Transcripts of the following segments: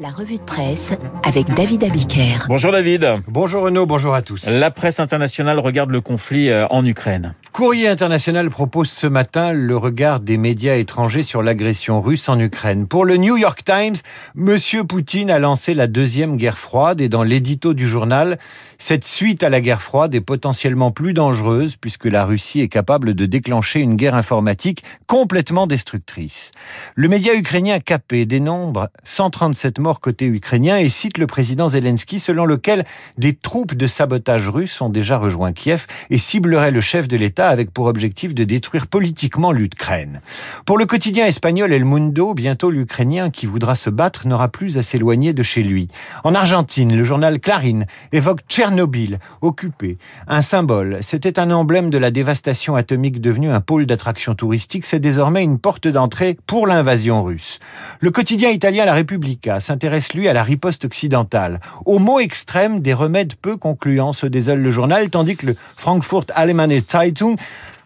La revue de presse avec David Abiker. Bonjour David. Bonjour Renaud, bonjour à tous. La presse internationale regarde le conflit euh, en Ukraine. Courrier international propose ce matin le regard des médias étrangers sur l'agression russe en Ukraine. Pour le New York Times, Monsieur Poutine a lancé la deuxième guerre froide et dans l'édito du journal, cette suite à la guerre froide est potentiellement plus dangereuse puisque la Russie est capable de déclencher une guerre informatique complètement destructrice. Le média ukrainien KP dénombre 137 morts côté ukrainien et cite le président Zelensky selon lequel des troupes de sabotage russes ont déjà rejoint Kiev et cibleraient le chef de l'État avec pour objectif de détruire politiquement l'Ukraine. Pour le quotidien espagnol El Mundo, bientôt l'Ukrainien qui voudra se battre n'aura plus à s'éloigner de chez lui. En Argentine, le journal Clarín évoque Tchernobyl, occupé, un symbole. C'était un emblème de la dévastation atomique devenue un pôle d'attraction touristique. C'est désormais une porte d'entrée pour l'invasion russe. Le quotidien italien La Repubblica s'intéresse lui à la riposte occidentale. Au mot extrême, des remèdes peu concluants se désole le journal, tandis que le Frankfurt Allgemeine Zeitung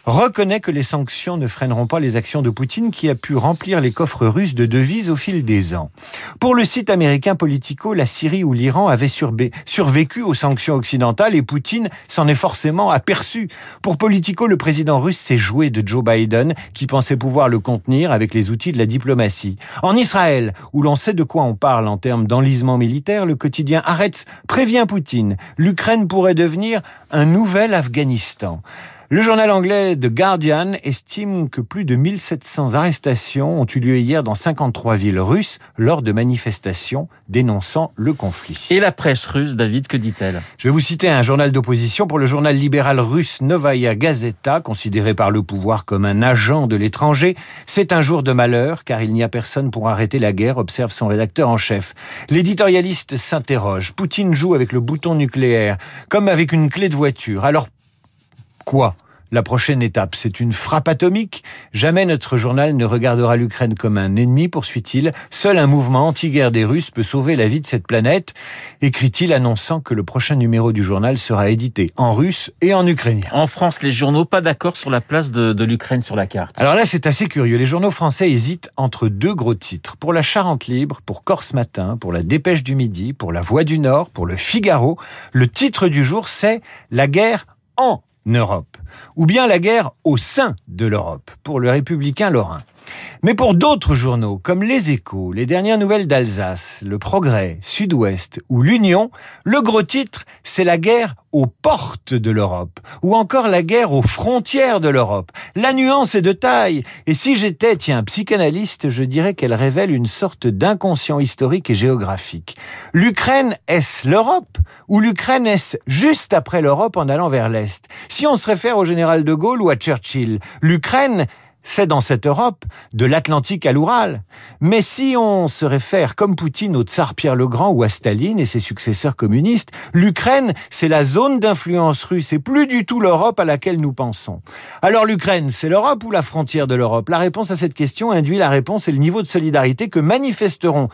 reconnaît que les sanctions ne freineront pas les actions de Poutine qui a pu remplir les coffres russes de devises au fil des ans. Pour le site américain Politico, la Syrie ou l'Iran avaient survécu aux sanctions occidentales et Poutine s'en est forcément aperçu. Pour Politico, le président russe s'est joué de Joe Biden qui pensait pouvoir le contenir avec les outils de la diplomatie. En Israël, où l'on sait de quoi on parle en termes d'enlisement militaire, le quotidien Haaretz prévient Poutine. L'Ukraine pourrait devenir un nouvel Afghanistan. Le journal anglais The Guardian estime que plus de 1700 arrestations ont eu lieu hier dans 53 villes russes lors de manifestations dénonçant le conflit. Et la presse russe, David, que dit-elle? Je vais vous citer un journal d'opposition pour le journal libéral russe Novaya Gazeta, considéré par le pouvoir comme un agent de l'étranger. C'est un jour de malheur car il n'y a personne pour arrêter la guerre, observe son rédacteur en chef. L'éditorialiste s'interroge. Poutine joue avec le bouton nucléaire comme avec une clé de voiture. Alors quoi? La prochaine étape, c'est une frappe atomique? Jamais notre journal ne regardera l'Ukraine comme un ennemi, poursuit-il. Seul un mouvement anti-guerre des Russes peut sauver la vie de cette planète, écrit-il, annonçant que le prochain numéro du journal sera édité en russe et en ukrainien. En France, les journaux pas d'accord sur la place de, de l'Ukraine sur la carte. Alors là, c'est assez curieux. Les journaux français hésitent entre deux gros titres. Pour la Charente Libre, pour Corse Matin, pour la Dépêche du Midi, pour la Voix du Nord, pour le Figaro. Le titre du jour, c'est La guerre en Europe, ou bien la guerre au sein de l'Europe, pour le républicain Lorrain. Mais pour d'autres journaux, comme Les Échos, les dernières nouvelles d'Alsace, Le Progrès, Sud-Ouest ou l'Union, le gros titre, c'est la guerre aux portes de l'Europe, ou encore la guerre aux frontières de l'Europe. La nuance est de taille, et si j'étais, tiens, psychanalyste, je dirais qu'elle révèle une sorte d'inconscient historique et géographique. L'Ukraine, est-ce l'Europe Ou l'Ukraine, est-ce juste après l'Europe en allant vers l'Est? Si on se réfère au général de Gaulle ou à Churchill, l'Ukraine, c'est dans cette Europe, de l'Atlantique à l'Oural. Mais si on se réfère comme Poutine au tsar Pierre le Grand ou à Staline et ses successeurs communistes, l'Ukraine, c'est la zone d'influence russe et plus du tout l'Europe à laquelle nous pensons. Alors l'Ukraine, c'est l'Europe ou la frontière de l'Europe? La réponse à cette question induit la réponse et le niveau de solidarité que manifesteront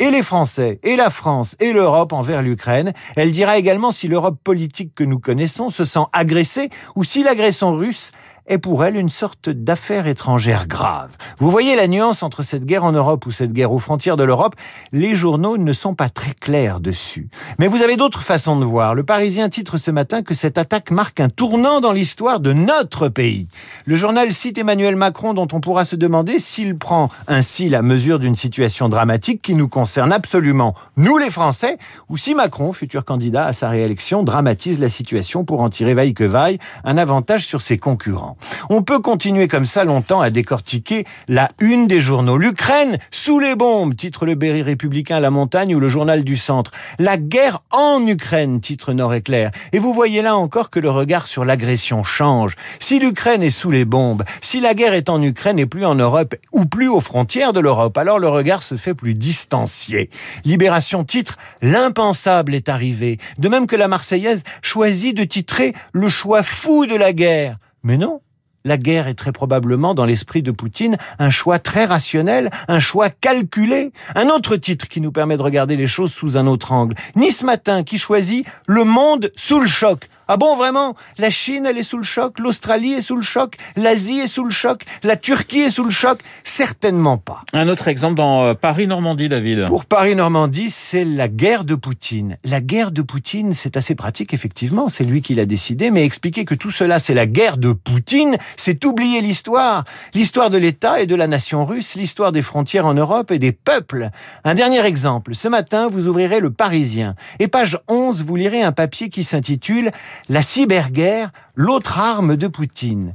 et les Français, et la France, et l'Europe envers l'Ukraine. Elle dira également si l'Europe politique que nous connaissons se sent agressée ou si l'agression russe est pour elle une sorte d'affaire étrangère grave. Vous voyez la nuance entre cette guerre en Europe ou cette guerre aux frontières de l'Europe? Les journaux ne sont pas très clairs dessus. Mais vous avez d'autres façons de voir. Le Parisien titre ce matin que cette attaque marque un tournant dans l'histoire de notre pays. Le journal cite Emmanuel Macron dont on pourra se demander s'il prend ainsi la mesure d'une situation dramatique qui nous concerne absolument, nous les Français, ou si Macron, futur candidat à sa réélection, dramatise la situation pour en tirer vaille que vaille un avantage sur ses concurrents. On peut continuer comme ça longtemps à décortiquer la une des journaux. L'Ukraine sous les bombes, titre le Berry républicain La Montagne ou le Journal du Centre. La guerre en Ukraine, titre Nord-Éclair. Et vous voyez là encore que le regard sur l'agression change. Si l'Ukraine est sous les bombes, si la guerre est en Ukraine et plus en Europe ou plus aux frontières de l'Europe, alors le regard se fait plus distancié. Libération titre L'impensable est arrivé. De même que la Marseillaise choisit de titrer Le choix fou de la guerre. Mais non, la guerre est très probablement, dans l'esprit de Poutine, un choix très rationnel, un choix calculé. Un autre titre qui nous permet de regarder les choses sous un autre angle. Nice Matin qui choisit Le monde sous le choc. Ah bon, vraiment? La Chine, elle est sous le choc, l'Australie est sous le choc, l'Asie est sous le choc, la Turquie est sous le choc? Certainement pas. Un autre exemple dans euh, Paris-Normandie, David. Pour Paris-Normandie, c'est la guerre de Poutine. La guerre de Poutine, c'est assez pratique, effectivement, c'est lui qui l'a décidé, mais expliquer que tout cela, c'est la guerre de Poutine, c'est oublier l'histoire. L'histoire de l'État et de la nation russe, l'histoire des frontières en Europe et des peuples. Un dernier exemple. Ce matin, vous ouvrirez le Parisien. Et page 11, vous lirez un papier qui s'intitule la cyberguerre, l'autre arme de Poutine.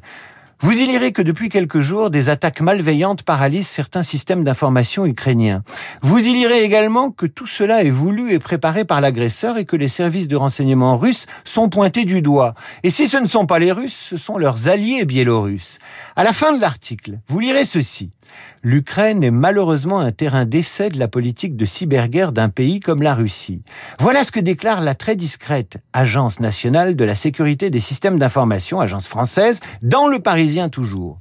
Vous y lirez que depuis quelques jours, des attaques malveillantes paralysent certains systèmes d'information ukrainiens. Vous y lirez également que tout cela est voulu et préparé par l'agresseur et que les services de renseignement russes sont pointés du doigt. Et si ce ne sont pas les Russes, ce sont leurs alliés biélorusses. À la fin de l'article, vous lirez ceci. L'Ukraine est malheureusement un terrain d'essai de la politique de cyberguerre d'un pays comme la Russie. Voilà ce que déclare la très discrète Agence nationale de la sécurité des systèmes d'information, agence française, dans le Parisien toujours.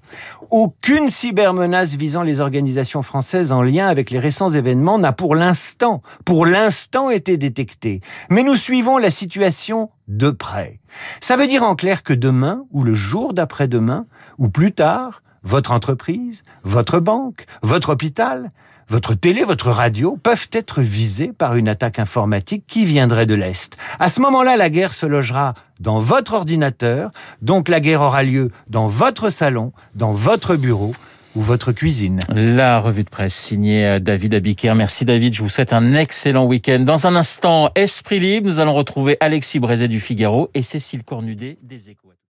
Aucune cybermenace visant les organisations françaises en lien avec les récents événements n'a pour l'instant, pour l'instant été détectée. Mais nous suivons la situation de près. Ça veut dire en clair que demain, ou le jour d'après-demain, ou plus tard, votre entreprise, votre banque, votre hôpital, votre télé, votre radio peuvent être visés par une attaque informatique qui viendrait de l'Est. À ce moment-là, la guerre se logera dans votre ordinateur, donc la guerre aura lieu dans votre salon, dans votre bureau ou votre cuisine. La revue de presse signée euh, David Abiker. Merci David, je vous souhaite un excellent week-end. Dans un instant, Esprit Libre, nous allons retrouver Alexis Brézet du Figaro et Cécile Cornudet des Échos.